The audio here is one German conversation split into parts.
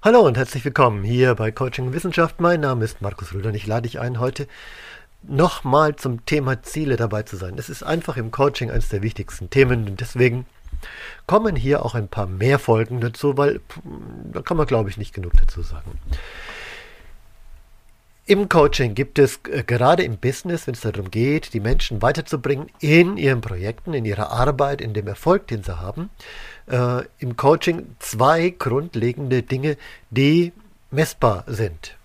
Hallo und herzlich willkommen hier bei Coaching Wissenschaft. Mein Name ist Markus Rüder und ich lade dich ein, heute nochmal zum Thema Ziele dabei zu sein. Es ist einfach im Coaching eines der wichtigsten Themen und deswegen kommen hier auch ein paar mehr Folgen dazu, weil da kann man, glaube ich, nicht genug dazu sagen. Im Coaching gibt es äh, gerade im Business, wenn es darum geht, die Menschen weiterzubringen in ihren Projekten, in ihrer Arbeit, in dem Erfolg, den sie haben, äh, im Coaching zwei grundlegende Dinge, die messbar sind.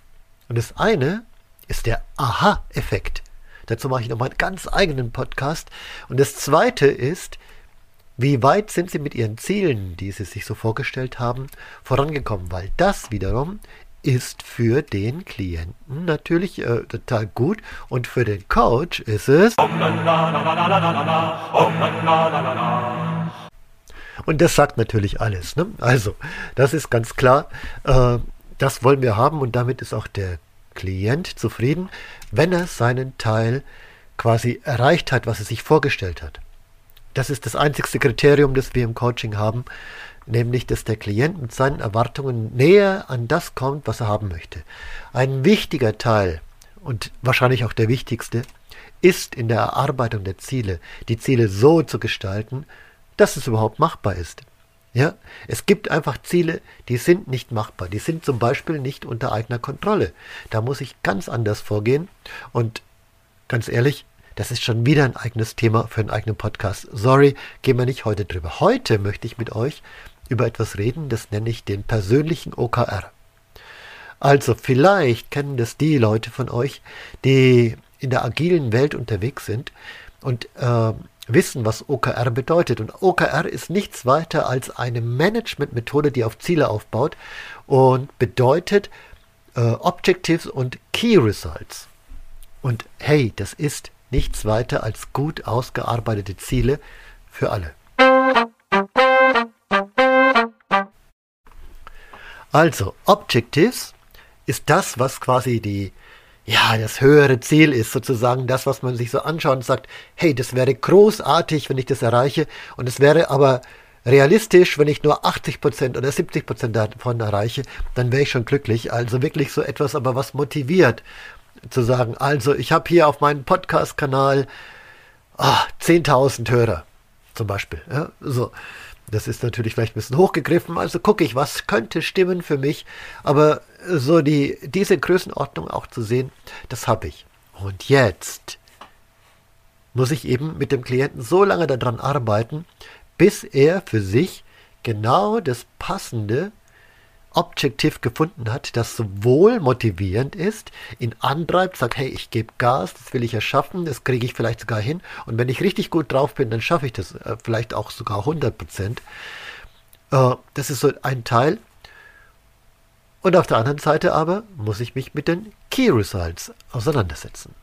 Und das eine ist der Aha-Effekt. Dazu mache ich nochmal einen ganz eigenen Podcast. Und das zweite ist, wie weit sind Sie mit Ihren Zielen, die Sie sich so vorgestellt haben, vorangekommen? Weil das wiederum ist für den Klienten natürlich äh, total gut und für den Coach ist es. Und das sagt natürlich alles. Ne? Also, das ist ganz klar. Äh, das wollen wir haben und damit ist auch der Klient zufrieden, wenn er seinen Teil quasi erreicht hat, was er sich vorgestellt hat. Das ist das einzigste Kriterium, das wir im Coaching haben, nämlich dass der Klient mit seinen Erwartungen näher an das kommt, was er haben möchte. Ein wichtiger Teil und wahrscheinlich auch der wichtigste ist in der Erarbeitung der Ziele, die Ziele so zu gestalten, dass es überhaupt machbar ist. Ja, es gibt einfach Ziele, die sind nicht machbar. Die sind zum Beispiel nicht unter eigener Kontrolle. Da muss ich ganz anders vorgehen. Und ganz ehrlich, das ist schon wieder ein eigenes Thema für einen eigenen Podcast. Sorry, gehen wir nicht heute drüber. Heute möchte ich mit euch über etwas reden, das nenne ich den persönlichen OKR. Also vielleicht kennen das die Leute von euch, die in der agilen Welt unterwegs sind und äh, wissen, was OKR bedeutet. Und OKR ist nichts weiter als eine Managementmethode, die auf Ziele aufbaut und bedeutet äh, Objectives und Key Results. Und hey, das ist nichts weiter als gut ausgearbeitete Ziele für alle. Also, Objectives ist das, was quasi die ja, das höhere Ziel ist sozusagen das, was man sich so anschaut und sagt, hey, das wäre großartig, wenn ich das erreiche. Und es wäre aber realistisch, wenn ich nur 80 Prozent oder 70 Prozent davon erreiche, dann wäre ich schon glücklich. Also wirklich so etwas, aber was motiviert zu sagen, also ich habe hier auf meinem Podcast-Kanal ah, 10.000 Hörer zum Beispiel. Ja, so. Das ist natürlich vielleicht ein bisschen hochgegriffen, also gucke ich, was könnte stimmen für mich, aber so die, diese Größenordnung auch zu sehen, das habe ich. Und jetzt muss ich eben mit dem Klienten so lange daran arbeiten, bis er für sich genau das passende Objektiv gefunden hat, das sowohl motivierend ist, ihn antreibt, sagt, hey, ich gebe Gas, das will ich erschaffen, das kriege ich vielleicht sogar hin. Und wenn ich richtig gut drauf bin, dann schaffe ich das äh, vielleicht auch sogar 100 Prozent. Äh, das ist so ein Teil. Und auf der anderen Seite aber muss ich mich mit den Key Results auseinandersetzen.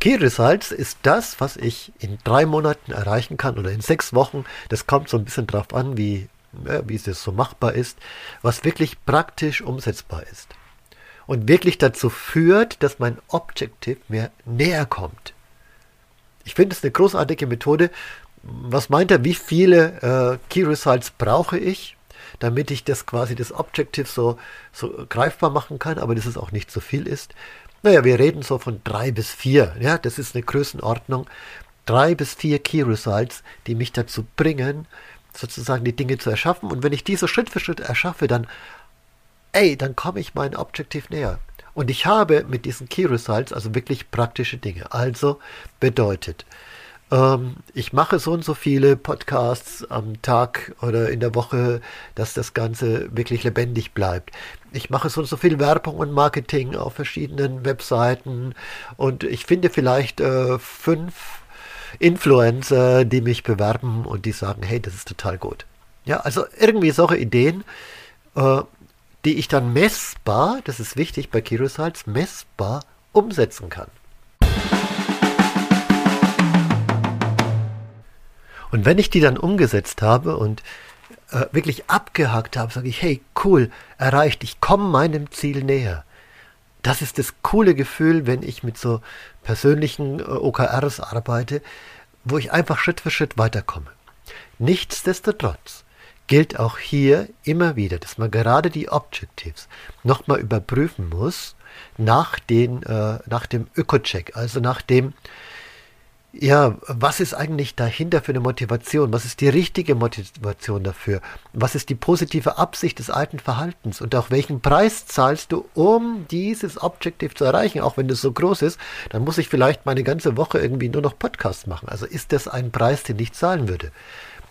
Key Results ist das, was ich in drei Monaten erreichen kann oder in sechs Wochen. Das kommt so ein bisschen drauf an, wie, wie es so machbar ist, was wirklich praktisch umsetzbar ist. Und wirklich dazu führt, dass mein Objective mir näher kommt. Ich finde es eine großartige Methode. Was meint er, wie viele äh, Key Results brauche ich? damit ich das quasi das Objective so, so greifbar machen kann, aber dass es auch nicht zu so viel ist. Naja, wir reden so von drei bis vier. Ja, das ist eine Größenordnung. Drei bis vier Key Results, die mich dazu bringen, sozusagen die Dinge zu erschaffen. Und wenn ich die so Schritt für Schritt erschaffe, dann, ey, dann komme ich meinem Objective näher. Und ich habe mit diesen Key Results also wirklich praktische Dinge. Also bedeutet, ähm, ich mache so und so viele Podcasts am Tag oder in der Woche, dass das Ganze wirklich lebendig bleibt. Ich mache so und so viel Werbung und Marketing auf verschiedenen Webseiten und ich finde vielleicht äh, fünf Influencer, die mich bewerben und die sagen, hey, das ist total gut. Ja, also irgendwie solche Ideen, äh, die ich dann messbar, das ist wichtig bei Results, messbar umsetzen kann. Und wenn ich die dann umgesetzt habe und äh, wirklich abgehakt habe, sage ich, hey, cool, erreicht, ich komme meinem Ziel näher. Das ist das coole Gefühl, wenn ich mit so persönlichen äh, OKRs arbeite, wo ich einfach Schritt für Schritt weiterkomme. Nichtsdestotrotz gilt auch hier immer wieder, dass man gerade die Objectives nochmal überprüfen muss nach, den, äh, nach dem Öko-Check, also nach dem, ja, was ist eigentlich dahinter für eine Motivation? Was ist die richtige Motivation dafür? Was ist die positive Absicht des alten Verhaltens? Und auch welchen Preis zahlst du, um dieses Objective zu erreichen? Auch wenn das so groß ist, dann muss ich vielleicht meine ganze Woche irgendwie nur noch Podcasts machen. Also ist das ein Preis, den ich zahlen würde?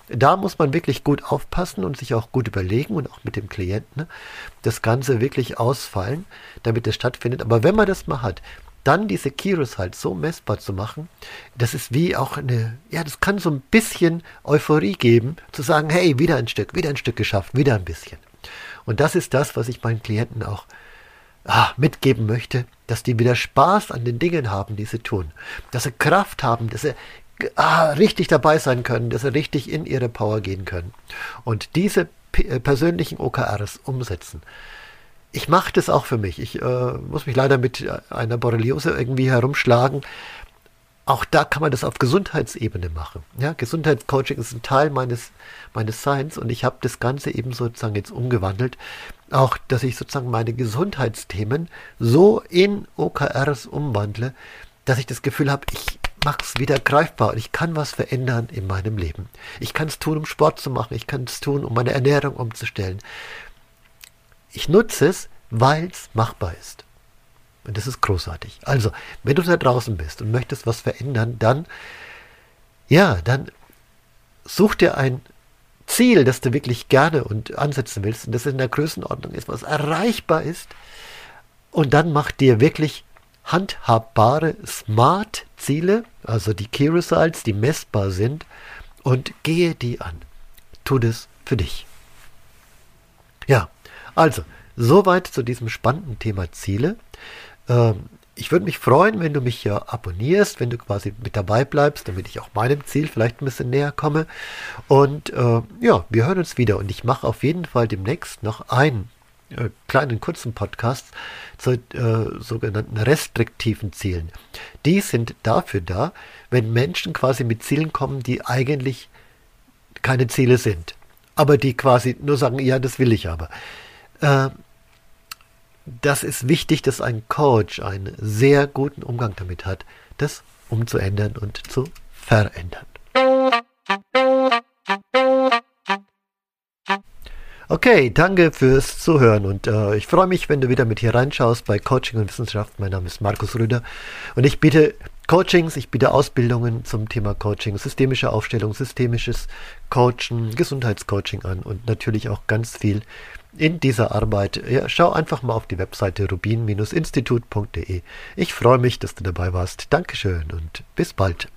Da muss man wirklich gut aufpassen und sich auch gut überlegen und auch mit dem Klienten ne, das Ganze wirklich ausfallen, damit es stattfindet. Aber wenn man das mal hat, dann diese Kiros halt so messbar zu machen, das ist wie auch eine, ja, das kann so ein bisschen Euphorie geben, zu sagen, hey, wieder ein Stück, wieder ein Stück geschafft, wieder ein bisschen. Und das ist das, was ich meinen Klienten auch ah, mitgeben möchte, dass die wieder Spaß an den Dingen haben, die sie tun, dass sie Kraft haben, dass sie ah, richtig dabei sein können, dass sie richtig in ihre Power gehen können und diese äh, persönlichen OKRs umsetzen ich mache das auch für mich. Ich äh, muss mich leider mit einer Borreliose irgendwie herumschlagen. Auch da kann man das auf Gesundheitsebene machen. Ja, Gesundheitscoaching ist ein Teil meines, meines Seins und ich habe das Ganze eben sozusagen jetzt umgewandelt. Auch, dass ich sozusagen meine Gesundheitsthemen so in OKRs umwandle, dass ich das Gefühl habe, ich mache es wieder greifbar und ich kann was verändern in meinem Leben. Ich kann es tun, um Sport zu machen. Ich kann es tun, um meine Ernährung umzustellen. Ich nutze es, weil es machbar ist. Und das ist großartig. Also, wenn du da draußen bist und möchtest was verändern, dann, ja, dann such dir ein Ziel, das du wirklich gerne und ansetzen willst und das in der Größenordnung ist, was erreichbar ist. Und dann mach dir wirklich handhabbare Smart-Ziele, also die Key Results, die messbar sind, und gehe die an. Tu das für dich. Ja, also, soweit zu diesem spannenden Thema Ziele. Ähm, ich würde mich freuen, wenn du mich hier abonnierst, wenn du quasi mit dabei bleibst, damit ich auch meinem Ziel vielleicht ein bisschen näher komme. Und äh, ja, wir hören uns wieder. Und ich mache auf jeden Fall demnächst noch einen äh, kleinen kurzen Podcast zu äh, sogenannten restriktiven Zielen. Die sind dafür da, wenn Menschen quasi mit Zielen kommen, die eigentlich keine Ziele sind, aber die quasi nur sagen, ja, das will ich aber. Äh, das ist wichtig, dass ein Coach einen sehr guten Umgang damit hat, das umzuändern und zu verändern. Okay, danke fürs Zuhören und äh, ich freue mich, wenn du wieder mit hier reinschaust bei Coaching und Wissenschaft. Mein Name ist Markus Rüder und ich biete Coachings, ich biete Ausbildungen zum Thema Coaching, systemische Aufstellung, systemisches Coaching, Gesundheitscoaching an und natürlich auch ganz viel in dieser Arbeit. Ja, schau einfach mal auf die Webseite rubin-institut.de. Ich freue mich, dass du dabei warst. Dankeschön und bis bald.